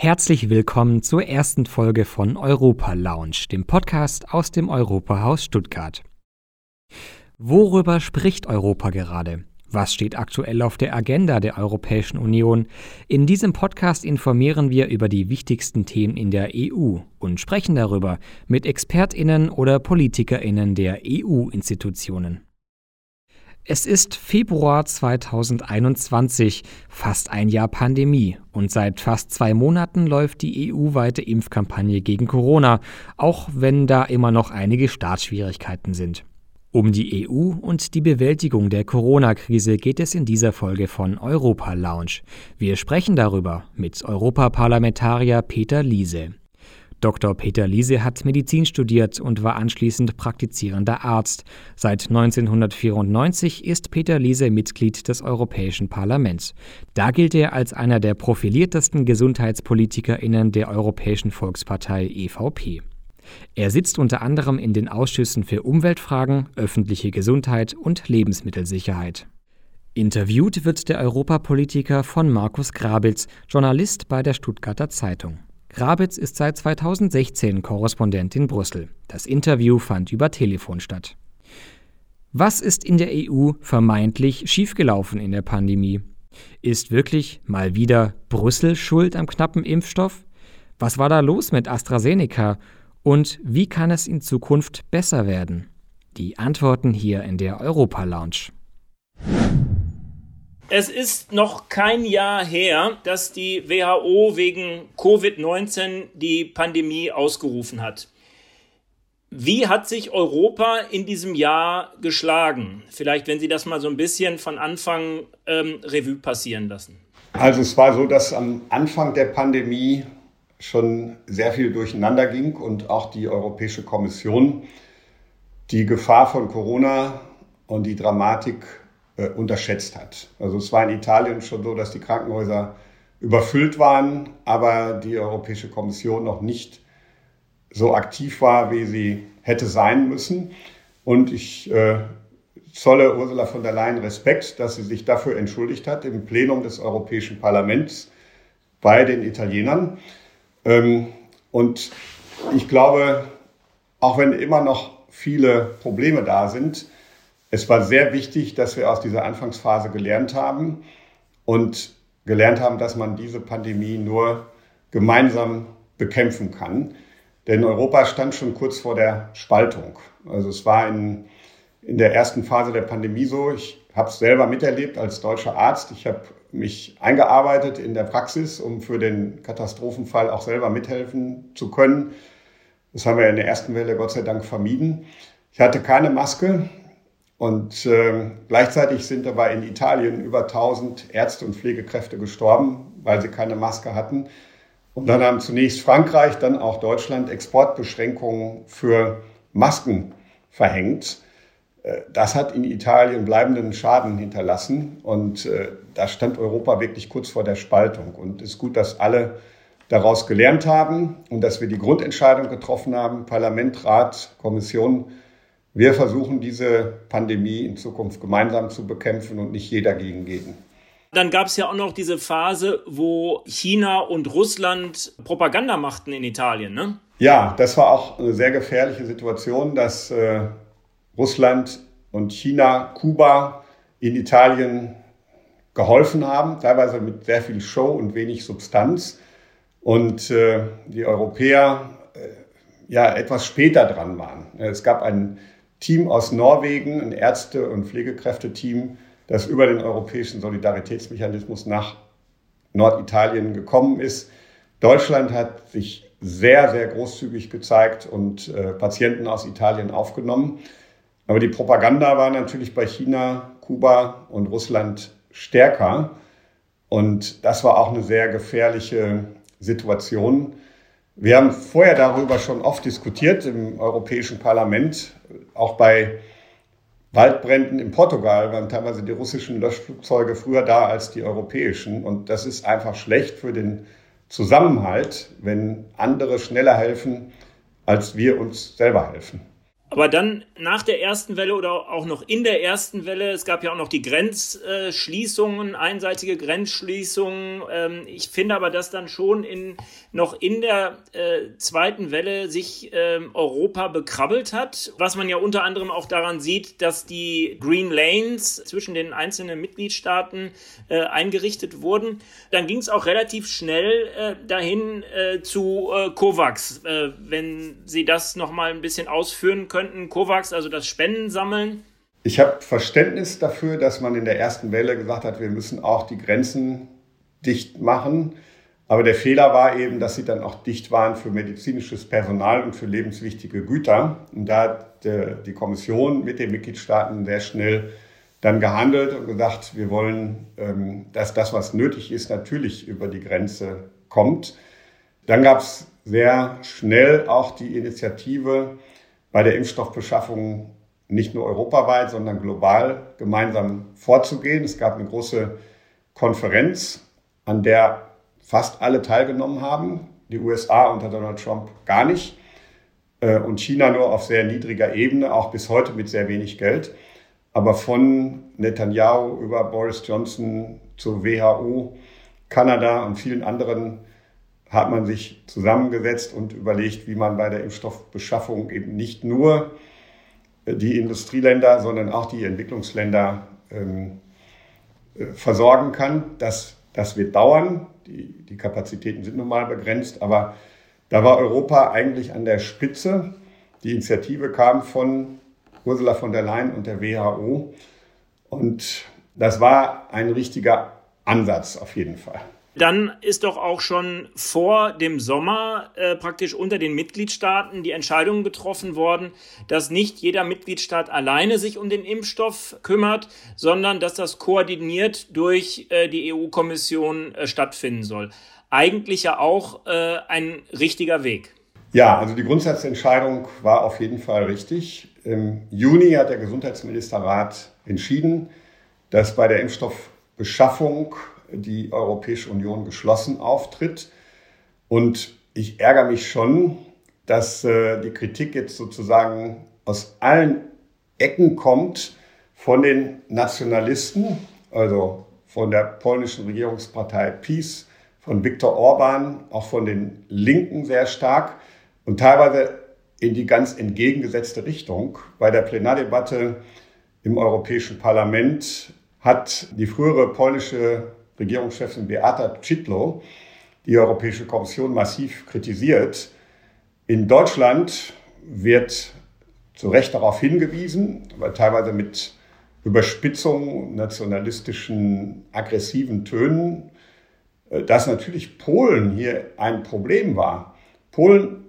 Herzlich willkommen zur ersten Folge von Europa Lounge, dem Podcast aus dem Europahaus Stuttgart. Worüber spricht Europa gerade? Was steht aktuell auf der Agenda der Europäischen Union? In diesem Podcast informieren wir über die wichtigsten Themen in der EU und sprechen darüber mit Expertinnen oder Politikerinnen der EU-Institutionen. Es ist Februar 2021, fast ein Jahr Pandemie und seit fast zwei Monaten läuft die EU-weite Impfkampagne gegen Corona, auch wenn da immer noch einige Startschwierigkeiten sind. Um die EU und die Bewältigung der Corona-Krise geht es in dieser Folge von Europa Lounge. Wir sprechen darüber mit Europaparlamentarier Peter Liese. Dr. Peter Liese hat Medizin studiert und war anschließend praktizierender Arzt. Seit 1994 ist Peter Liese Mitglied des Europäischen Parlaments. Da gilt er als einer der profiliertesten GesundheitspolitikerInnen der Europäischen Volkspartei EVP. Er sitzt unter anderem in den Ausschüssen für Umweltfragen, öffentliche Gesundheit und Lebensmittelsicherheit. Interviewt wird der Europapolitiker von Markus Grabitz, Journalist bei der Stuttgarter Zeitung. Grabitz ist seit 2016 Korrespondent in Brüssel. Das Interview fand über Telefon statt. Was ist in der EU vermeintlich schiefgelaufen in der Pandemie? Ist wirklich mal wieder Brüssel schuld am knappen Impfstoff? Was war da los mit AstraZeneca? Und wie kann es in Zukunft besser werden? Die Antworten hier in der Europa Lounge. Es ist noch kein Jahr her, dass die WHO wegen Covid-19 die Pandemie ausgerufen hat. Wie hat sich Europa in diesem Jahr geschlagen? Vielleicht, wenn Sie das mal so ein bisschen von Anfang ähm, Revue passieren lassen. Also es war so, dass am Anfang der Pandemie schon sehr viel durcheinander ging und auch die Europäische Kommission die Gefahr von Corona und die Dramatik äh, unterschätzt hat. Also es war in Italien schon so, dass die Krankenhäuser überfüllt waren, aber die Europäische Kommission noch nicht so aktiv war, wie sie hätte sein müssen. Und ich äh, zolle Ursula von der Leyen Respekt, dass sie sich dafür entschuldigt hat im Plenum des Europäischen Parlaments bei den Italienern. Ähm, und ich glaube, auch wenn immer noch viele Probleme da sind, es war sehr wichtig, dass wir aus dieser Anfangsphase gelernt haben und gelernt haben, dass man diese Pandemie nur gemeinsam bekämpfen kann. Denn Europa stand schon kurz vor der Spaltung. Also es war in, in der ersten Phase der Pandemie so. Ich habe es selber miterlebt als deutscher Arzt. Ich habe mich eingearbeitet in der Praxis, um für den Katastrophenfall auch selber mithelfen zu können. Das haben wir in der ersten Welle Gott sei Dank vermieden. Ich hatte keine Maske. Und äh, gleichzeitig sind dabei in Italien über 1000 Ärzte und Pflegekräfte gestorben, weil sie keine Maske hatten. Und dann haben zunächst Frankreich, dann auch Deutschland Exportbeschränkungen für Masken verhängt. Äh, das hat in Italien bleibenden Schaden hinterlassen und äh, da stand Europa wirklich kurz vor der Spaltung. Und es ist gut, dass alle daraus gelernt haben und dass wir die Grundentscheidung getroffen haben, Parlament, Rat, Kommission, wir versuchen diese Pandemie in Zukunft gemeinsam zu bekämpfen und nicht jeder gegen jeden. Dann gab es ja auch noch diese Phase, wo China und Russland Propaganda machten in Italien, ne? Ja, das war auch eine sehr gefährliche Situation, dass äh, Russland und China Kuba in Italien geholfen haben, teilweise mit sehr viel Show und wenig Substanz. Und äh, die Europäer äh, ja etwas später dran waren. Es gab einen Team aus Norwegen, ein Ärzte- und Pflegekräfteteam, das über den europäischen Solidaritätsmechanismus nach Norditalien gekommen ist. Deutschland hat sich sehr, sehr großzügig gezeigt und äh, Patienten aus Italien aufgenommen. Aber die Propaganda war natürlich bei China, Kuba und Russland stärker. Und das war auch eine sehr gefährliche Situation. Wir haben vorher darüber schon oft diskutiert im Europäischen Parlament, auch bei Waldbränden in Portugal waren teilweise die russischen Löschflugzeuge früher da als die europäischen. Und das ist einfach schlecht für den Zusammenhalt, wenn andere schneller helfen, als wir uns selber helfen. Aber dann nach der ersten Welle oder auch noch in der ersten Welle, es gab ja auch noch die Grenzschließungen, einseitige Grenzschließungen. Ähm, ich finde aber, dass dann schon in, noch in der äh, zweiten Welle sich ähm, Europa bekrabbelt hat, was man ja unter anderem auch daran sieht, dass die Green Lanes zwischen den einzelnen Mitgliedstaaten äh, eingerichtet wurden. Dann ging es auch relativ schnell äh, dahin zu COVAX, wenn Sie das nochmal ein bisschen ausführen können könnten COVAX, also das Spenden sammeln? Ich habe Verständnis dafür, dass man in der ersten Welle gesagt hat, wir müssen auch die Grenzen dicht machen. Aber der Fehler war eben, dass sie dann auch dicht waren für medizinisches Personal und für lebenswichtige Güter. Und da hat die Kommission mit den Mitgliedstaaten sehr schnell dann gehandelt und gesagt, wir wollen, ähm, dass das, was nötig ist, natürlich über die Grenze kommt. Dann gab es sehr schnell auch die Initiative, bei der Impfstoffbeschaffung nicht nur europaweit, sondern global gemeinsam vorzugehen. Es gab eine große Konferenz, an der fast alle teilgenommen haben. Die USA unter Donald Trump gar nicht äh, und China nur auf sehr niedriger Ebene, auch bis heute mit sehr wenig Geld. Aber von Netanyahu über Boris Johnson zur WHO, Kanada und vielen anderen hat man sich zusammengesetzt und überlegt, wie man bei der Impfstoffbeschaffung eben nicht nur äh, die Industrieländer, sondern auch die Entwicklungsländer ähm, äh, versorgen kann. Das, das wird dauern. Die, die Kapazitäten sind nun mal begrenzt, aber da war Europa eigentlich an der Spitze. Die Initiative kam von Ursula von der Leyen und der WHO. Und das war ein richtiger Ansatz auf jeden Fall. Dann ist doch auch schon vor dem Sommer äh, praktisch unter den Mitgliedstaaten die Entscheidung getroffen worden, dass nicht jeder Mitgliedstaat alleine sich um den Impfstoff kümmert, sondern dass das koordiniert durch äh, die EU-Kommission äh, stattfinden soll. Eigentlich ja auch äh, ein richtiger Weg. Ja, also die Grundsatzentscheidung war auf jeden Fall richtig. Im Juni hat der Gesundheitsministerrat entschieden, dass bei der Impfstoffbeschaffung die Europäische Union geschlossen auftritt. Und ich ärgere mich schon, dass äh, die Kritik jetzt sozusagen aus allen Ecken kommt von den Nationalisten, also von der polnischen Regierungspartei PiS, von Viktor Orban, auch von den Linken sehr stark und teilweise in die ganz entgegengesetzte Richtung. Bei der Plenardebatte im Europäischen Parlament hat die frühere polnische Regierungschefin Beata Czitlo die Europäische Kommission massiv kritisiert. In Deutschland wird zu Recht darauf hingewiesen, weil teilweise mit Überspitzung, nationalistischen, aggressiven Tönen, äh, dass natürlich Polen hier ein Problem war. Polen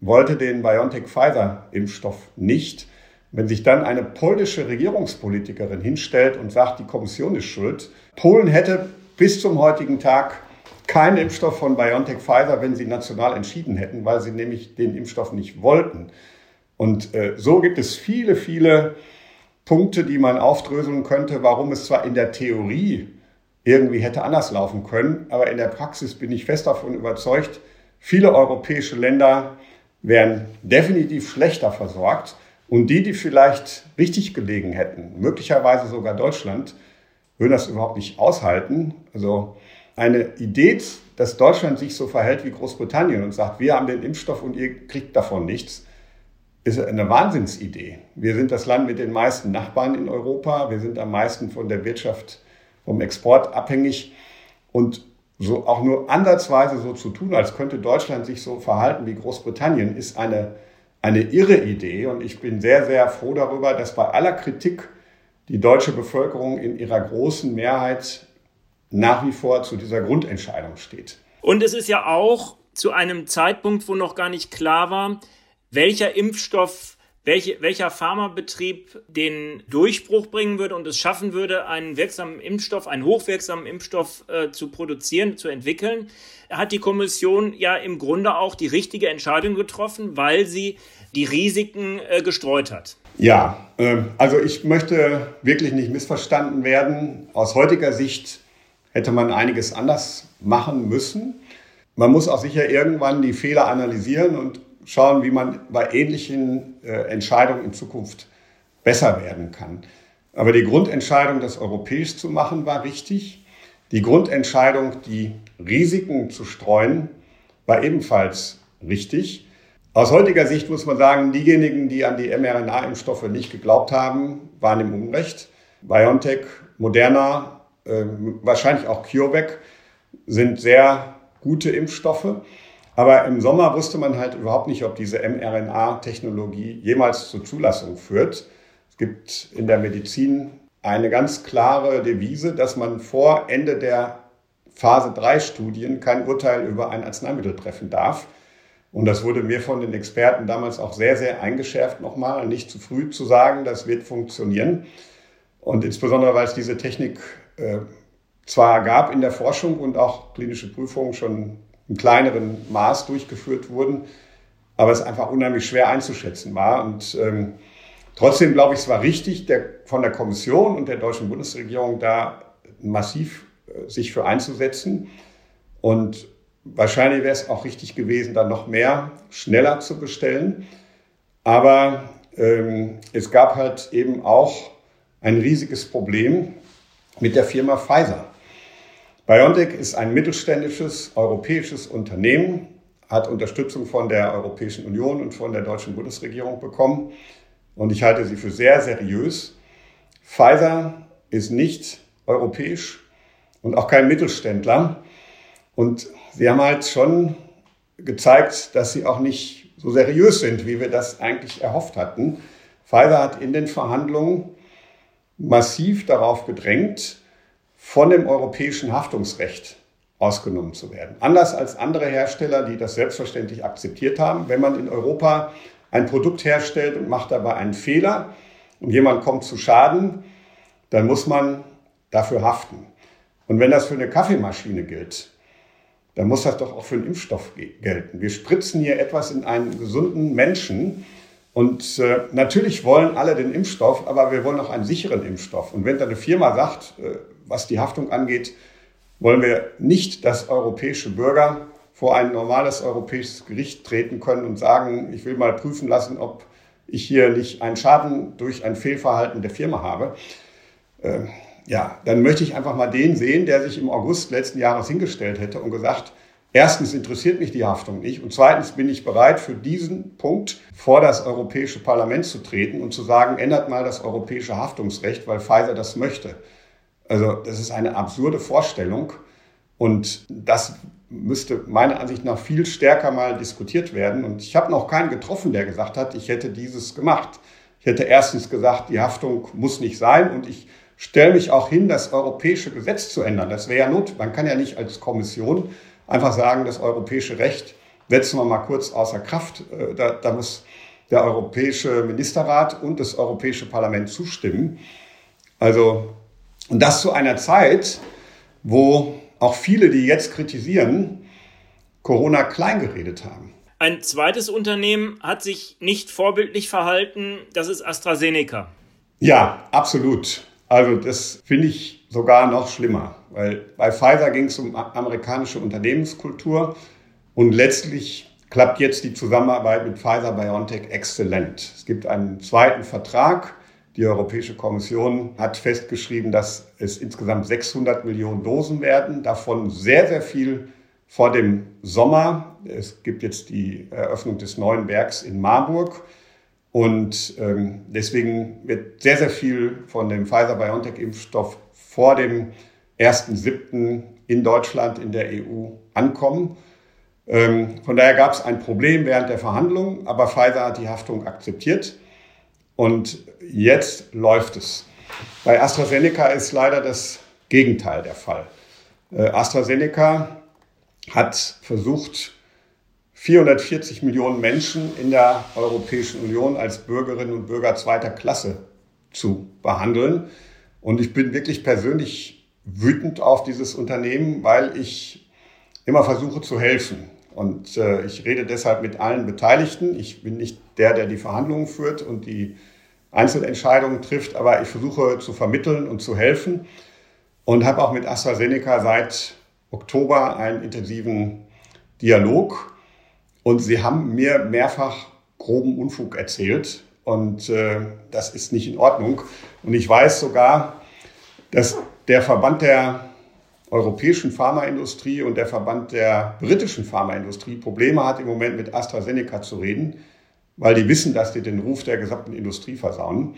wollte den BioNTech-Pfizer-Impfstoff nicht. Wenn sich dann eine polnische Regierungspolitikerin hinstellt und sagt, die Kommission ist schuld, Polen hätte bis zum heutigen Tag keinen Impfstoff von BioNTech Pfizer, wenn sie national entschieden hätten, weil sie nämlich den Impfstoff nicht wollten. Und äh, so gibt es viele, viele Punkte, die man aufdröseln könnte, warum es zwar in der Theorie irgendwie hätte anders laufen können, aber in der Praxis bin ich fest davon überzeugt, viele europäische Länder wären definitiv schlechter versorgt und die, die vielleicht richtig gelegen hätten, möglicherweise sogar Deutschland, würden das überhaupt nicht aushalten. Also eine Idee, dass Deutschland sich so verhält wie Großbritannien und sagt, wir haben den Impfstoff und ihr kriegt davon nichts, ist eine Wahnsinnsidee. Wir sind das Land mit den meisten Nachbarn in Europa. Wir sind am meisten von der Wirtschaft, vom Export abhängig. Und so auch nur ansatzweise so zu tun, als könnte Deutschland sich so verhalten wie Großbritannien, ist eine, eine irre Idee. Und ich bin sehr, sehr froh darüber, dass bei aller Kritik die deutsche Bevölkerung in ihrer großen Mehrheit nach wie vor zu dieser Grundentscheidung steht. Und es ist ja auch zu einem Zeitpunkt, wo noch gar nicht klar war, welcher Impfstoff, welche, welcher Pharmabetrieb den Durchbruch bringen würde und es schaffen würde, einen wirksamen Impfstoff, einen hochwirksamen Impfstoff äh, zu produzieren, zu entwickeln, hat die Kommission ja im Grunde auch die richtige Entscheidung getroffen, weil sie die Risiken äh, gestreut hat. Ja, äh, also ich möchte wirklich nicht missverstanden werden. Aus heutiger Sicht hätte man einiges anders machen müssen. Man muss auch sicher irgendwann die Fehler analysieren und schauen, wie man bei ähnlichen äh, Entscheidungen in Zukunft besser werden kann. Aber die Grundentscheidung, das europäisch zu machen, war richtig. Die Grundentscheidung, die Risiken zu streuen, war ebenfalls richtig. Aus heutiger Sicht muss man sagen, diejenigen, die an die mRNA-Impfstoffe nicht geglaubt haben, waren im Unrecht. BioNTech, Moderna, äh, wahrscheinlich auch CureVac sind sehr gute Impfstoffe. Aber im Sommer wusste man halt überhaupt nicht, ob diese mRNA-Technologie jemals zur Zulassung führt. Es gibt in der Medizin eine ganz klare Devise, dass man vor Ende der Phase 3 Studien kein Urteil über ein Arzneimittel treffen darf. Und das wurde mir von den Experten damals auch sehr, sehr eingeschärft nochmal, nicht zu früh zu sagen, das wird funktionieren. Und insbesondere, weil es diese Technik äh, zwar gab in der Forschung und auch klinische Prüfungen schon in kleineren Maß durchgeführt wurden, aber es einfach unheimlich schwer einzuschätzen war. Und ähm, trotzdem glaube ich, es war richtig, der, von der Kommission und der deutschen Bundesregierung da massiv äh, sich für einzusetzen. Und wahrscheinlich wäre es auch richtig gewesen, da noch mehr schneller zu bestellen. Aber ähm, es gab halt eben auch ein riesiges Problem mit der Firma Pfizer. BioNTech ist ein mittelständisches europäisches Unternehmen, hat Unterstützung von der Europäischen Union und von der deutschen Bundesregierung bekommen. Und ich halte sie für sehr seriös. Pfizer ist nicht europäisch und auch kein Mittelständler. Und sie haben halt schon gezeigt, dass sie auch nicht so seriös sind, wie wir das eigentlich erhofft hatten. Pfizer hat in den Verhandlungen massiv darauf gedrängt, von dem europäischen Haftungsrecht ausgenommen zu werden. Anders als andere Hersteller, die das selbstverständlich akzeptiert haben. Wenn man in Europa ein Produkt herstellt und macht dabei einen Fehler und jemand kommt zu Schaden, dann muss man dafür haften. Und wenn das für eine Kaffeemaschine gilt, dann muss das doch auch für einen Impfstoff gelten. Wir spritzen hier etwas in einen gesunden Menschen. Und äh, natürlich wollen alle den Impfstoff, aber wir wollen auch einen sicheren Impfstoff. Und wenn da eine Firma sagt, äh, was die Haftung angeht, wollen wir nicht, dass europäische Bürger vor ein normales europäisches Gericht treten können und sagen, ich will mal prüfen lassen, ob ich hier nicht einen Schaden durch ein Fehlverhalten der Firma habe. Äh, ja, dann möchte ich einfach mal den sehen, der sich im August letzten Jahres hingestellt hätte und gesagt, erstens interessiert mich die Haftung nicht und zweitens bin ich bereit, für diesen Punkt vor das Europäische Parlament zu treten und zu sagen, ändert mal das europäische Haftungsrecht, weil Pfizer das möchte. Also das ist eine absurde Vorstellung und das müsste meiner Ansicht nach viel stärker mal diskutiert werden. Und ich habe noch keinen getroffen, der gesagt hat, ich hätte dieses gemacht. Ich hätte erstens gesagt, die Haftung muss nicht sein und ich stelle mich auch hin, das europäische Gesetz zu ändern. Das wäre ja not. Man kann ja nicht als Kommission einfach sagen, das europäische Recht setzen wir mal kurz außer Kraft. Äh, da, da muss der Europäische Ministerrat und das Europäische Parlament zustimmen. Also und das zu einer Zeit, wo auch viele, die jetzt kritisieren, Corona kleingeredet haben. Ein zweites Unternehmen hat sich nicht vorbildlich verhalten, das ist AstraZeneca. Ja, absolut. Also das finde ich sogar noch schlimmer, weil bei Pfizer ging es um amerikanische Unternehmenskultur und letztlich klappt jetzt die Zusammenarbeit mit Pfizer BioNTech exzellent. Es gibt einen zweiten Vertrag, die Europäische Kommission hat festgeschrieben, dass es insgesamt 600 Millionen Dosen werden, davon sehr, sehr viel vor dem Sommer. Es gibt jetzt die Eröffnung des neuen Werks in Marburg. Und ähm, deswegen wird sehr, sehr viel von dem Pfizer-BioNTech-Impfstoff vor dem 1.7. in Deutschland, in der EU ankommen. Ähm, von daher gab es ein Problem während der Verhandlungen, aber Pfizer hat die Haftung akzeptiert. Und jetzt läuft es. Bei AstraZeneca ist leider das Gegenteil der Fall. Äh, AstraZeneca hat versucht, 440 Millionen Menschen in der Europäischen Union als Bürgerinnen und Bürger zweiter Klasse zu behandeln. Und ich bin wirklich persönlich wütend auf dieses Unternehmen, weil ich immer versuche zu helfen. Und äh, ich rede deshalb mit allen Beteiligten. Ich bin nicht der, der die Verhandlungen führt und die Einzelentscheidungen trifft, aber ich versuche zu vermitteln und zu helfen und habe auch mit AstraZeneca seit Oktober einen intensiven Dialog. Und sie haben mir mehrfach groben Unfug erzählt. Und äh, das ist nicht in Ordnung. Und ich weiß sogar, dass der Verband der europäischen Pharmaindustrie und der Verband der britischen Pharmaindustrie Probleme hat, im Moment mit AstraZeneca zu reden, weil die wissen, dass die den Ruf der gesamten Industrie versauen.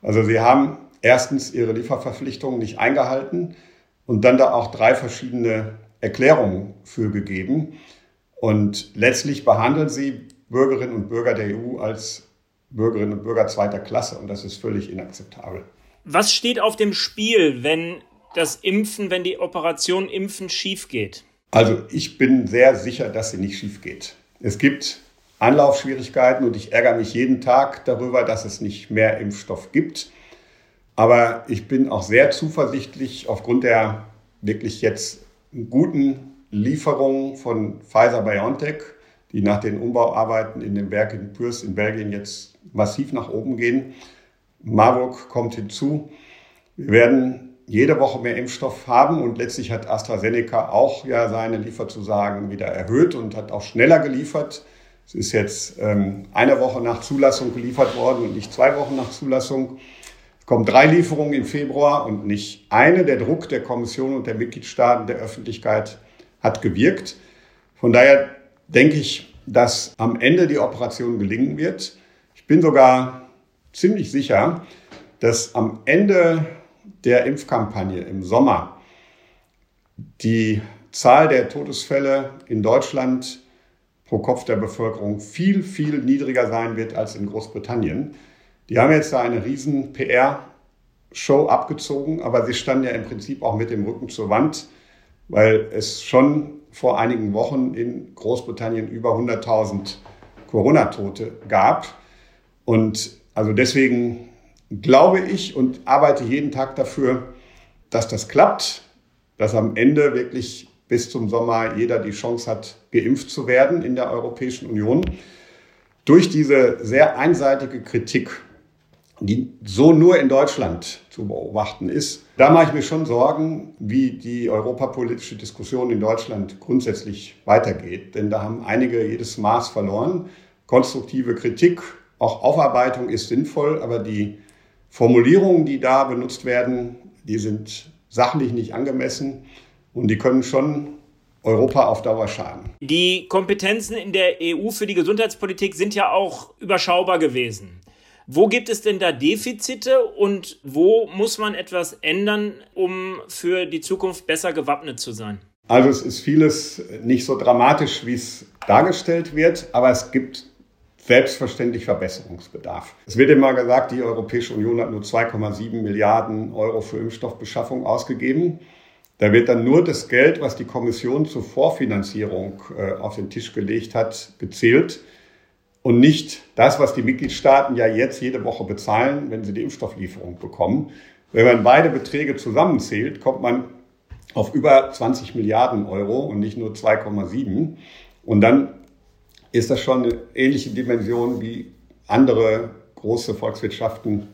Also sie haben erstens ihre Lieferverpflichtungen nicht eingehalten und dann da auch drei verschiedene Erklärungen für gegeben. Und letztlich behandeln sie Bürgerinnen und Bürger der EU als Bürgerinnen und Bürger zweiter Klasse und das ist völlig inakzeptabel. Was steht auf dem Spiel, wenn das Impfen, wenn die Operation Impfen schief geht? Also ich bin sehr sicher, dass sie nicht schief geht. Es gibt Anlaufschwierigkeiten und ich ärgere mich jeden Tag darüber, dass es nicht mehr Impfstoff gibt. Aber ich bin auch sehr zuversichtlich aufgrund der wirklich jetzt guten Lieferungen von Pfizer BioNTech, die nach den Umbauarbeiten in dem Werk in Pürs in Belgien jetzt massiv nach oben gehen. Marburg kommt hinzu. Wir werden jede Woche mehr Impfstoff haben und letztlich hat AstraZeneca auch ja seine Lieferzusagen wieder erhöht und hat auch schneller geliefert. Es ist jetzt ähm, eine Woche nach Zulassung geliefert worden und nicht zwei Wochen nach Zulassung. Es kommen drei Lieferungen im Februar und nicht eine. Der Druck der Kommission und der Mitgliedstaaten, der Öffentlichkeit hat gewirkt. Von daher denke ich, dass am Ende die Operation gelingen wird. Ich bin sogar ziemlich sicher, dass am Ende der Impfkampagne im Sommer die Zahl der Todesfälle in Deutschland pro Kopf der Bevölkerung viel, viel niedriger sein wird als in Großbritannien. Die haben jetzt da eine riesen PR-Show abgezogen, aber sie standen ja im Prinzip auch mit dem Rücken zur Wand, weil es schon vor einigen Wochen in Großbritannien über 100.000 Corona-Tote gab. Und also deswegen glaube ich und arbeite jeden Tag dafür, dass das klappt, dass am Ende wirklich bis zum Sommer jeder die Chance hat, geimpft zu werden in der Europäischen Union. Durch diese sehr einseitige Kritik, die so nur in Deutschland zu beobachten ist, da mache ich mir schon Sorgen, wie die europapolitische Diskussion in Deutschland grundsätzlich weitergeht. Denn da haben einige jedes Maß verloren. Konstruktive Kritik, auch Aufarbeitung ist sinnvoll, aber die Formulierungen, die da benutzt werden, die sind sachlich nicht angemessen und die können schon Europa auf Dauer schaden. Die Kompetenzen in der EU für die Gesundheitspolitik sind ja auch überschaubar gewesen. Wo gibt es denn da Defizite und wo muss man etwas ändern, um für die Zukunft besser gewappnet zu sein? Also es ist vieles nicht so dramatisch, wie es dargestellt wird, aber es gibt selbstverständlich Verbesserungsbedarf. Es wird immer gesagt, die Europäische Union hat nur 2,7 Milliarden Euro für Impfstoffbeschaffung ausgegeben. Da wird dann nur das Geld, was die Kommission zur Vorfinanzierung äh, auf den Tisch gelegt hat, gezählt und nicht das, was die Mitgliedstaaten ja jetzt jede Woche bezahlen, wenn sie die Impfstofflieferung bekommen. Wenn man beide Beträge zusammenzählt, kommt man auf über 20 Milliarden Euro und nicht nur 2,7. Und dann ist das schon eine ähnliche Dimension wie andere große Volkswirtschaften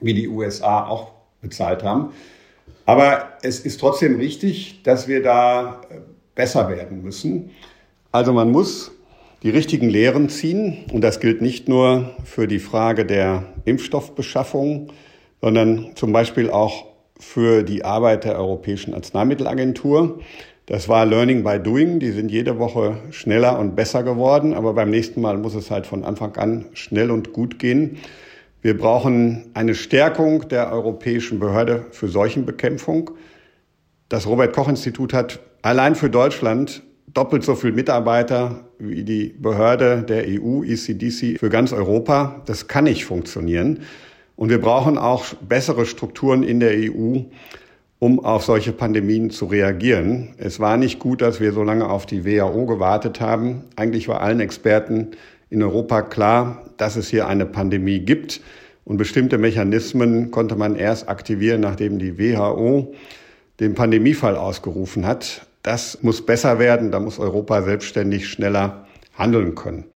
wie die USA auch bezahlt haben. Aber es ist trotzdem richtig, dass wir da äh, besser werden müssen. Also man muss die richtigen Lehren ziehen. Und das gilt nicht nur für die Frage der Impfstoffbeschaffung, sondern zum Beispiel auch für die Arbeit der Europäischen Arzneimittelagentur. Das war Learning by Doing. Die sind jede Woche schneller und besser geworden. Aber beim nächsten Mal muss es halt von Anfang an schnell und gut gehen. Wir brauchen eine Stärkung der Europäischen Behörde für Seuchenbekämpfung. Das Robert Koch Institut hat allein für Deutschland doppelt so viele Mitarbeiter wie die Behörde der EU, ECDC, für ganz Europa. Das kann nicht funktionieren. Und wir brauchen auch bessere Strukturen in der EU, um auf solche Pandemien zu reagieren. Es war nicht gut, dass wir so lange auf die WHO gewartet haben. Eigentlich war allen Experten in Europa klar, dass es hier eine Pandemie gibt. Und bestimmte Mechanismen konnte man erst aktivieren, nachdem die WHO den Pandemiefall ausgerufen hat. Das muss besser werden. Da muss Europa selbstständig schneller handeln können.